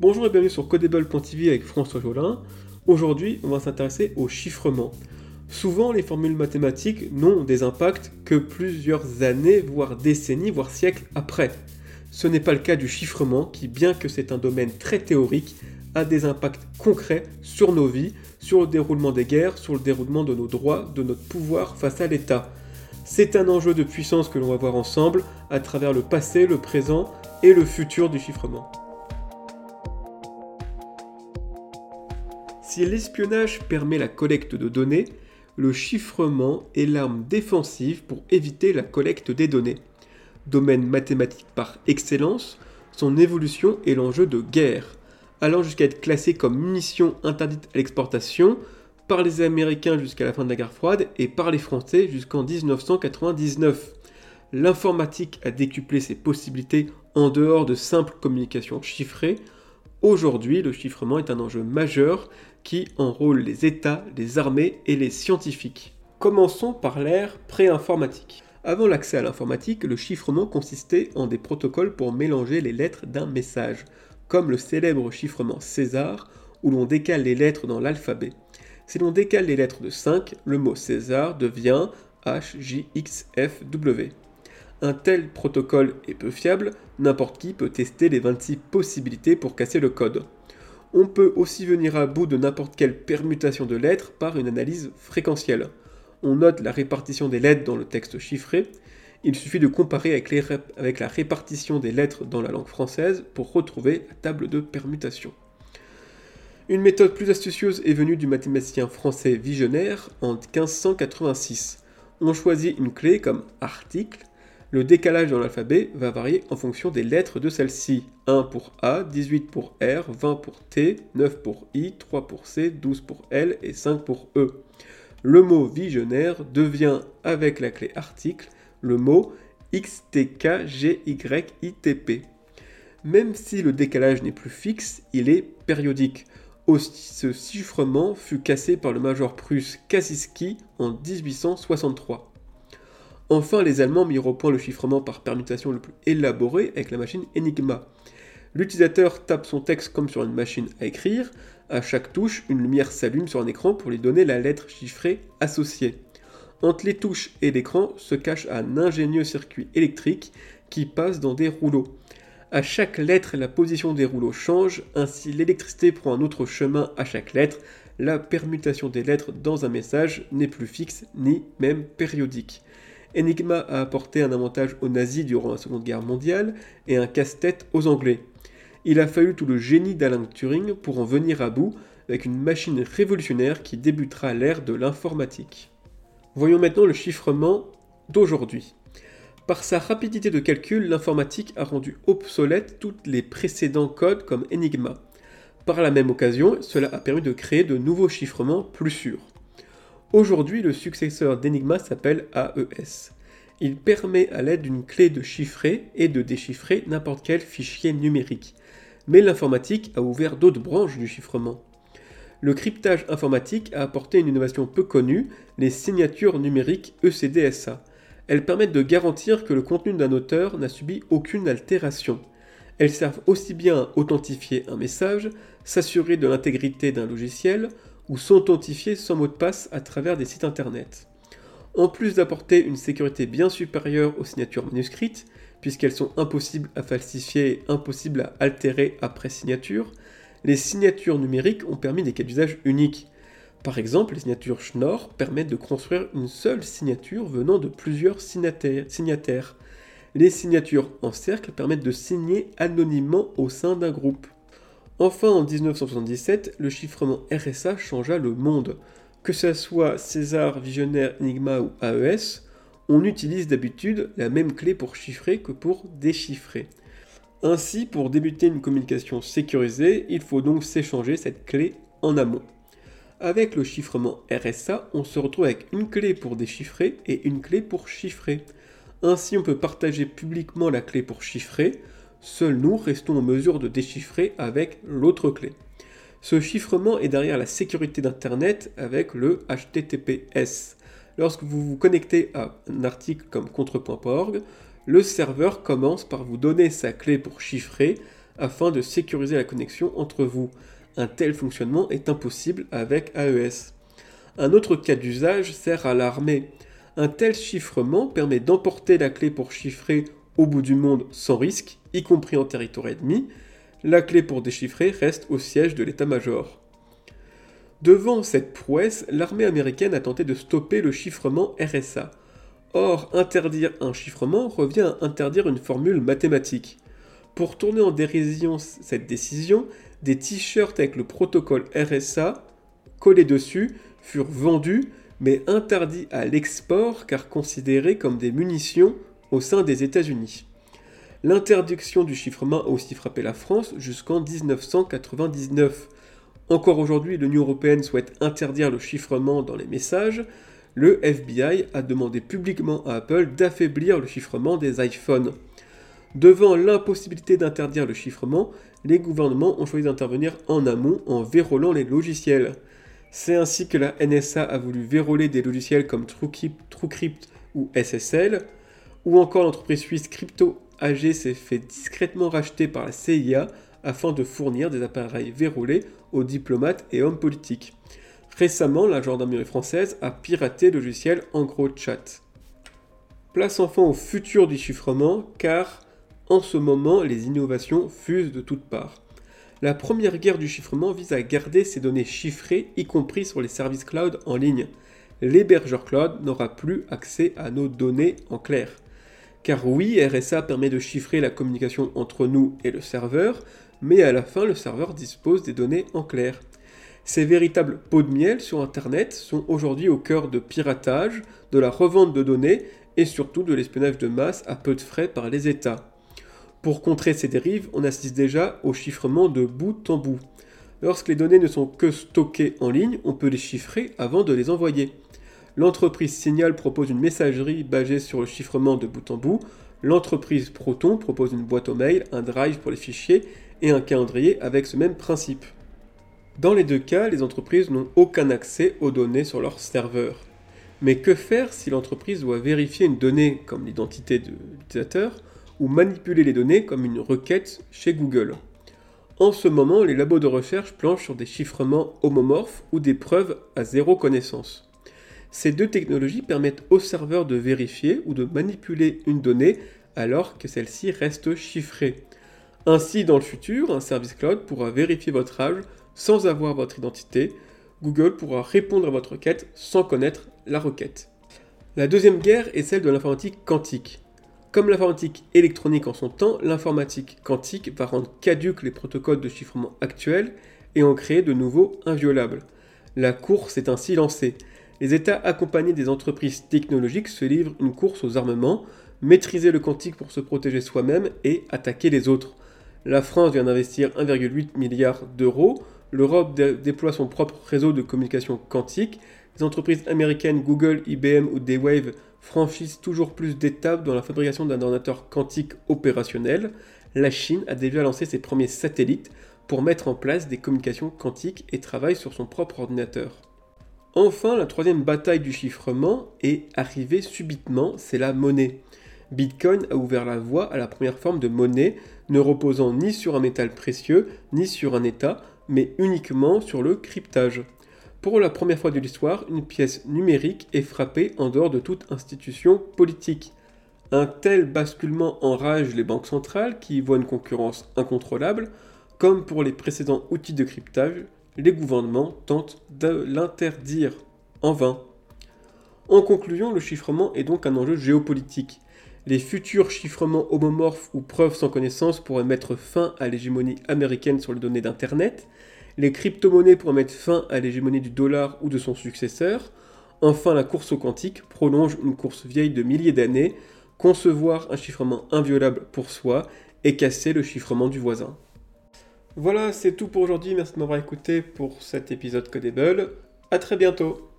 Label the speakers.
Speaker 1: Bonjour et bienvenue sur Codable.tv avec François Jolin. Aujourd'hui, on va s'intéresser au chiffrement. Souvent, les formules mathématiques n'ont des impacts que plusieurs années, voire décennies, voire siècles après. Ce n'est pas le cas du chiffrement qui, bien que c'est un domaine très théorique, a des impacts concrets sur nos vies, sur le déroulement des guerres, sur le déroulement de nos droits, de notre pouvoir face à l'État. C'est un enjeu de puissance que l'on va voir ensemble à travers le passé, le présent et le futur du chiffrement. Si l'espionnage permet la collecte de données, le chiffrement est l'arme défensive pour éviter la collecte des données. Domaine mathématique par excellence, son évolution est l'enjeu de guerre, allant jusqu'à être classé comme munition interdite à l'exportation par les Américains jusqu'à la fin de la guerre froide et par les Français jusqu'en 1999. L'informatique a décuplé ses possibilités en dehors de simples communications chiffrées. Aujourd'hui, le chiffrement est un enjeu majeur qui enrôle les États, les armées et les scientifiques. Commençons par l'ère pré-informatique. Avant l'accès à l'informatique, le chiffrement consistait en des protocoles pour mélanger les lettres d'un message, comme le célèbre chiffrement César, où l'on décale les lettres dans l'alphabet. Si l'on décale les lettres de 5, le mot César devient HJXFW. Un tel protocole est peu fiable, n'importe qui peut tester les 26 possibilités pour casser le code. On peut aussi venir à bout de n'importe quelle permutation de lettres par une analyse fréquentielle. On note la répartition des lettres dans le texte chiffré. Il suffit de comparer avec, la répartition des lettres dans la langue française pour retrouver la table de permutation. Une méthode plus astucieuse est venue du mathématicien français Visionnaire en 1586. On choisit une clé comme article le décalage dans l'alphabet va varier en fonction des lettres de celle-ci. 1 pour A, 18 pour R, 20 pour T, 9 pour I, 3 pour C, 12 pour L et 5 pour E. Le mot visionnaire devient, avec la clé article, le mot XTKGYITP. Même si le décalage n'est plus fixe, il est périodique. Ce chiffrement fut cassé par le major prusse Kasiski en 1863. Enfin, les Allemands mirent au point le chiffrement par permutation le plus élaboré avec la machine Enigma. L'utilisateur tape son texte comme sur une machine à écrire, à chaque touche, une lumière s'allume sur un écran pour lui donner la lettre chiffrée associée. Entre les touches et l'écran se cache un ingénieux circuit électrique qui passe dans des rouleaux. À chaque lettre, la position des rouleaux change, ainsi l'électricité prend un autre chemin à chaque lettre. La permutation des lettres dans un message n'est plus fixe ni même périodique. Enigma a apporté un avantage aux nazis durant la Seconde Guerre mondiale et un casse-tête aux Anglais. Il a fallu tout le génie d'Alan Turing pour en venir à bout avec une machine révolutionnaire qui débutera l'ère de l'informatique. Voyons maintenant le chiffrement d'aujourd'hui. Par sa rapidité de calcul, l'informatique a rendu obsolètes tous les précédents codes comme Enigma. Par la même occasion, cela a permis de créer de nouveaux chiffrements plus sûrs. Aujourd'hui, le successeur d'Enigma s'appelle AES. Il permet à l'aide d'une clé de chiffrer et de déchiffrer n'importe quel fichier numérique. Mais l'informatique a ouvert d'autres branches du chiffrement. Le cryptage informatique a apporté une innovation peu connue, les signatures numériques ECDSA. Elles permettent de garantir que le contenu d'un auteur n'a subi aucune altération. Elles servent aussi bien à authentifier un message, s'assurer de l'intégrité d'un logiciel, ou s'authentifier sans mot de passe à travers des sites internet. En plus d'apporter une sécurité bien supérieure aux signatures manuscrites, puisqu'elles sont impossibles à falsifier et impossibles à altérer après signature, les signatures numériques ont permis des cas d'usage uniques. Par exemple, les signatures Schnorr permettent de construire une seule signature venant de plusieurs signataires. Les signatures en cercle permettent de signer anonymement au sein d'un groupe. Enfin, en 1977, le chiffrement RSA changea le monde. Que ce soit César, Visionnaire, Enigma ou AES, on utilise d'habitude la même clé pour chiffrer que pour déchiffrer. Ainsi, pour débuter une communication sécurisée, il faut donc s'échanger cette clé en amont. Avec le chiffrement RSA, on se retrouve avec une clé pour déchiffrer et une clé pour chiffrer. Ainsi, on peut partager publiquement la clé pour chiffrer, Seuls nous restons en mesure de déchiffrer avec l'autre clé. Ce chiffrement est derrière la sécurité d'Internet avec le HTTPS. Lorsque vous vous connectez à un article comme contre.org, le serveur commence par vous donner sa clé pour chiffrer afin de sécuriser la connexion entre vous. Un tel fonctionnement est impossible avec AES. Un autre cas d'usage sert à l'armée. Un tel chiffrement permet d'emporter la clé pour chiffrer au bout du monde sans risque, y compris en territoire ennemi. La clé pour déchiffrer reste au siège de l'état-major. Devant cette prouesse, l'armée américaine a tenté de stopper le chiffrement RSA. Or, interdire un chiffrement revient à interdire une formule mathématique. Pour tourner en dérision cette décision, des t-shirts avec le protocole RSA collés dessus furent vendus mais interdits à l'export car considérés comme des munitions au sein des États-Unis. L'interdiction du chiffrement a aussi frappé la France jusqu'en 1999. Encore aujourd'hui, l'Union européenne souhaite interdire le chiffrement dans les messages. Le FBI a demandé publiquement à Apple d'affaiblir le chiffrement des iPhones. Devant l'impossibilité d'interdire le chiffrement, les gouvernements ont choisi d'intervenir en amont en verrouillant les logiciels. C'est ainsi que la NSA a voulu verrouiller des logiciels comme TrueCrypt, ou SSL, ou encore l'entreprise suisse Crypto AG s'est fait discrètement racheter par la CIA afin de fournir des appareils verrouillés aux diplomates et hommes politiques. Récemment, la gendarmerie française a piraté le logiciel EncroChat. Place enfin au futur du chiffrement, car en ce moment, les innovations fusent de toutes parts. La première guerre du chiffrement vise à garder ces données chiffrées, y compris sur les services cloud en ligne. L'hébergeur cloud n'aura plus accès à nos données en clair. Car oui, RSA permet de chiffrer la communication entre nous et le serveur, mais à la fin, le serveur dispose des données en clair. Ces véritables pots de miel sur Internet sont aujourd'hui au cœur de piratage, de la revente de données et surtout de l'espionnage de masse à peu de frais par les États. Pour contrer ces dérives, on assiste déjà au chiffrement de bout en bout. Lorsque les données ne sont que stockées en ligne, on peut les chiffrer avant de les envoyer. L'entreprise Signal propose une messagerie basée sur le chiffrement de bout en bout. L'entreprise Proton propose une boîte aux mails, un drive pour les fichiers et un calendrier avec ce même principe. Dans les deux cas, les entreprises n'ont aucun accès aux données sur leur serveur. Mais que faire si l'entreprise doit vérifier une donnée comme l'identité de l'utilisateur ou manipuler les données comme une requête chez Google? En ce moment, les labos de recherche planchent sur des chiffrements homomorphes ou des preuves à zéro connaissance. Ces deux technologies permettent au serveur de vérifier ou de manipuler une donnée alors que celle-ci reste chiffrée. Ainsi, dans le futur, un service cloud pourra vérifier votre âge sans avoir votre identité. Google pourra répondre à votre requête sans connaître la requête. La deuxième guerre est celle de l'informatique quantique. Comme l'informatique électronique en son temps, l'informatique quantique va rendre caduques les protocoles de chiffrement actuels et en créer de nouveaux inviolables. La course est ainsi lancée. Les États accompagnés des entreprises technologiques se livrent une course aux armements, maîtriser le quantique pour se protéger soi-même et attaquer les autres. La France vient d'investir 1,8 milliard d'euros, l'Europe déploie son propre réseau de communication quantique, les entreprises américaines Google, IBM ou D-Wave franchissent toujours plus d'étapes dans la fabrication d'un ordinateur quantique opérationnel. La Chine a déjà lancé ses premiers satellites pour mettre en place des communications quantiques et travaille sur son propre ordinateur. Enfin, la troisième bataille du chiffrement est arrivée subitement, c'est la monnaie. Bitcoin a ouvert la voie à la première forme de monnaie, ne reposant ni sur un métal précieux, ni sur un état, mais uniquement sur le cryptage. Pour la première fois de l'histoire, une pièce numérique est frappée en dehors de toute institution politique. Un tel basculement enrage les banques centrales qui voient une concurrence incontrôlable. Comme pour les précédents outils de cryptage, les gouvernements tentent de l'interdire. En vain. En conclusion, le chiffrement est donc un enjeu géopolitique. Les futurs chiffrements homomorphes ou preuves sans connaissance pourraient mettre fin à l'hégémonie américaine sur les données d'Internet, les crypto-monnaies pourraient mettre fin à l'hégémonie du dollar ou de son successeur. Enfin, la course au quantique prolonge une course vieille de milliers d'années, concevoir un chiffrement inviolable pour soi et casser le chiffrement du voisin. Voilà, c'est tout pour aujourd'hui. Merci de m'avoir écouté pour cet épisode Codable. A très bientôt